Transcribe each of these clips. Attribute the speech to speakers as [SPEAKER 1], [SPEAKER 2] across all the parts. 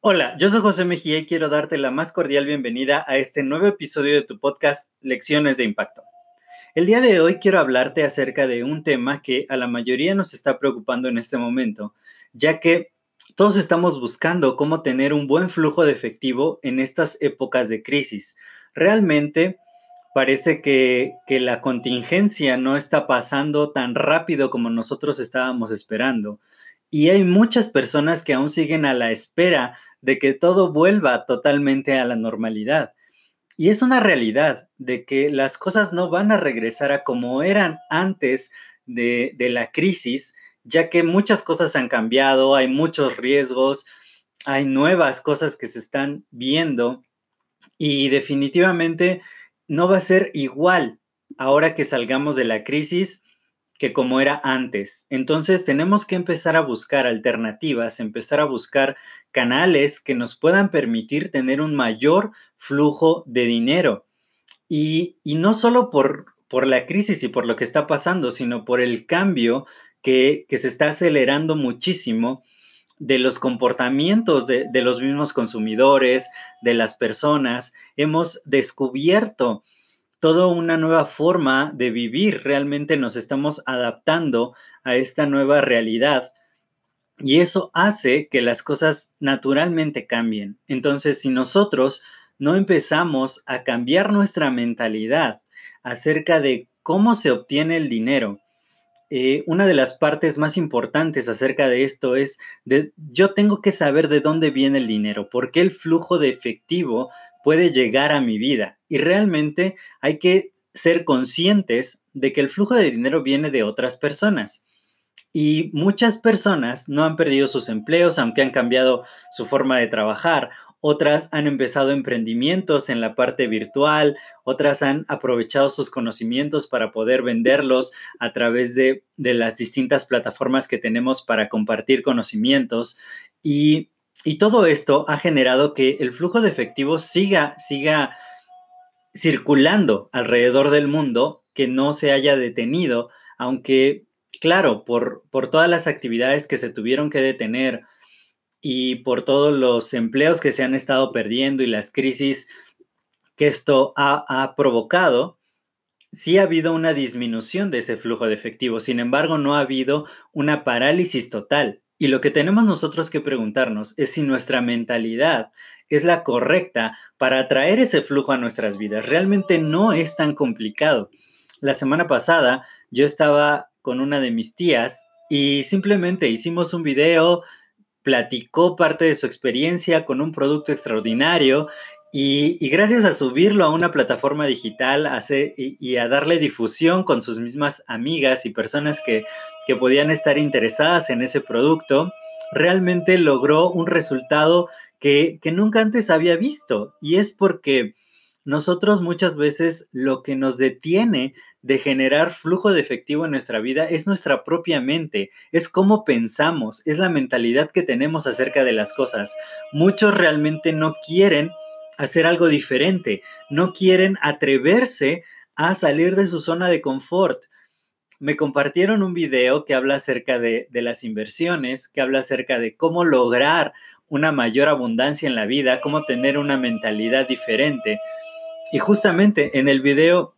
[SPEAKER 1] Hola, yo soy José Mejía y quiero darte la más cordial bienvenida a este nuevo episodio de tu podcast Lecciones de Impacto. El día de hoy quiero hablarte acerca de un tema que a la mayoría nos está preocupando en este momento, ya que todos estamos buscando cómo tener un buen flujo de efectivo en estas épocas de crisis. Realmente parece que, que, la contingencia no está pasando tan rápido como nosotros estábamos esperando. Y hay muchas personas que aún siguen a la espera de que todo vuelva totalmente a la normalidad. Y es una realidad de que las cosas no van a regresar a como eran antes de, de la crisis, ya que muchas cosas han cambiado, hay muchos riesgos, hay nuevas cosas que se están viendo y definitivamente no va a ser igual ahora que salgamos de la crisis que como era antes. Entonces tenemos que empezar a buscar alternativas, empezar a buscar canales que nos puedan permitir tener un mayor flujo de dinero. Y, no solo por, por la crisis y por lo que está pasando, sino por el cambio que, se está acelerando muchísimo de los comportamientos de, de los mismos consumidores, de las personas. Hemos descubierto toda una nueva forma de vivir. Realmente nos estamos adaptando a esta nueva realidad. Y eso hace que las cosas naturalmente cambien. Entonces, si nosotros no empezamos a cambiar nuestra mentalidad acerca de cómo se obtiene el dinero, eh, una de las partes más importantes acerca de esto es, de, yo tengo que saber de dónde viene el dinero, por qué el flujo de efectivo puede llegar a mi vida. Y realmente hay que ser conscientes de que el flujo de dinero viene de otras personas. Y muchas personas no han perdido sus empleos, aunque han cambiado su forma de trabajar otras han empezado emprendimientos en la parte virtual, otras han aprovechado sus conocimientos para poder venderlos a través de, las distintas plataformas que tenemos para compartir conocimientos. Y, todo esto ha generado que el flujo de efectivo siga, siga circulando alrededor del mundo, que no se haya detenido, aunque, claro, por, por todas las actividades que se tuvieron que detener, y por todos los empleos que se han estado perdiendo y las crisis que esto ha, provocado, sí ha habido una disminución de ese flujo de efectivo. Sin embargo, no ha habido una parálisis total. Y lo que tenemos nosotros que preguntarnos es si nuestra mentalidad es la correcta para atraer ese flujo a nuestras vidas. Realmente no es tan complicado. La semana pasada yo estaba con una de mis tías y simplemente hicimos un video platicó parte de su experiencia con un producto extraordinario y, gracias a subirlo a una plataforma digital hace, y, a darle difusión con sus mismas amigas y personas que, podían estar interesadas en ese producto, realmente logró un resultado que, que nunca antes había visto. Y es porque nosotros muchas veces lo que nos detiene de generar flujo de efectivo en nuestra vida es nuestra propia mente, es cómo pensamos, es la mentalidad que tenemos acerca de las cosas. Muchos realmente no quieren hacer algo diferente, no quieren atreverse a salir de su zona de confort. Me compartieron un video que habla acerca de, de las inversiones, que habla acerca de cómo lograr una mayor abundancia en la vida, cómo tener una mentalidad diferente. Y justamente en el video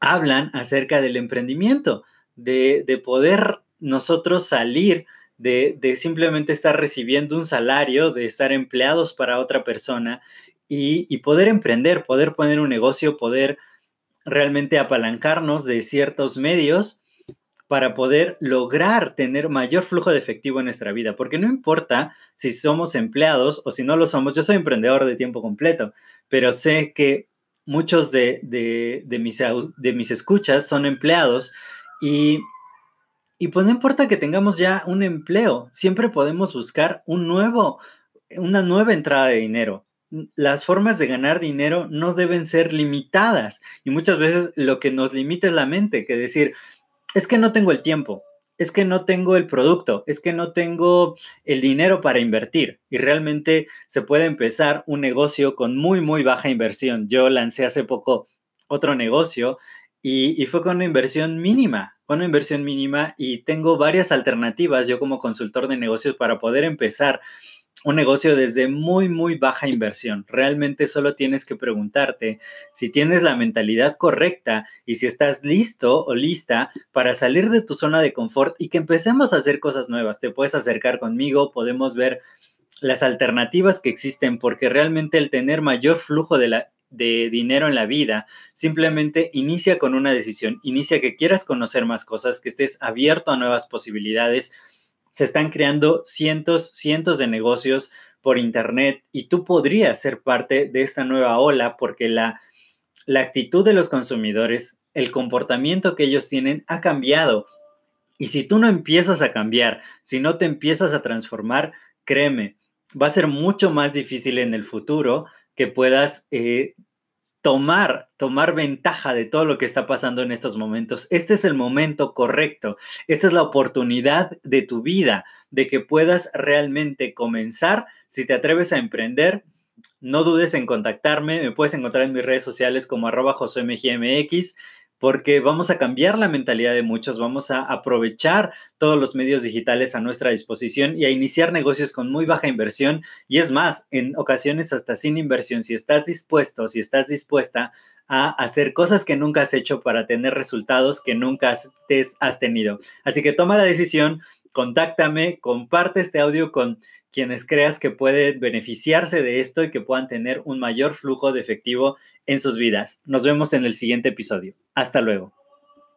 [SPEAKER 1] hablan acerca del emprendimiento, de, poder nosotros salir de, simplemente estar recibiendo un salario, de estar empleados para otra persona y, poder emprender, poder poner un negocio, poder realmente apalancarnos de ciertos medios para poder lograr tener mayor flujo de efectivo en nuestra vida, porque no importa si somos empleados o si no lo somos, yo soy emprendedor de tiempo completo, pero sé que muchos de, mis, de mis escuchas son empleados y, Y pues no importa que tengamos ya un empleo, siempre podemos buscar un nuevo, una nueva entrada de dinero. Las formas de ganar dinero no deben ser limitadas y muchas veces lo que nos limita es la mente, que decir, es que no tengo el tiempo, es que no tengo el producto, es que no tengo el dinero para invertir y realmente se puede empezar un negocio con muy, muy baja inversión. Yo lancé hace poco otro negocio y, fue con una inversión mínima, con una inversión mínima y tengo varias alternativas yo como consultor de negocios para poder empezar un negocio desde muy, muy baja inversión. Realmente solo tienes que preguntarte si tienes la mentalidad correcta y si estás listo o lista para salir de tu zona de confort y que empecemos a hacer cosas nuevas. Te puedes acercar conmigo, podemos ver las alternativas que existen porque realmente el tener mayor flujo de, la, de dinero en la vida, simplemente inicia con una decisión, inicia que quieras conocer más cosas, que estés abierto a nuevas posibilidades. Se están creando cientos, cientos de negocios por Internet y tú podrías ser parte de esta nueva ola porque la, la actitud de los consumidores, el comportamiento que ellos tienen ha cambiado. Y si tú no empiezas a cambiar, si no te empiezas a transformar, créeme, va a ser mucho más difícil en el futuro que puedas eh, tomar, tomar ventaja de todo lo que está pasando en estos momentos. Este es el momento correcto. Esta es la oportunidad de tu vida, de que puedas realmente comenzar. Si te atreves a emprender, no dudes en contactarme. Me puedes encontrar en mis redes sociales como arroba josmgmx porque vamos a cambiar la mentalidad de muchos, vamos a aprovechar todos los medios digitales a nuestra disposición y a iniciar negocios con muy baja inversión y es más, en ocasiones hasta sin inversión, si estás dispuesto, si estás dispuesta a hacer cosas que nunca has hecho para tener resultados que nunca has tenido. Así que toma la decisión, contáctame, comparte este audio con quienes creas que pueden beneficiarse de esto y que puedan tener un mayor flujo de efectivo en sus vidas. Nos vemos en el siguiente episodio. Hasta luego.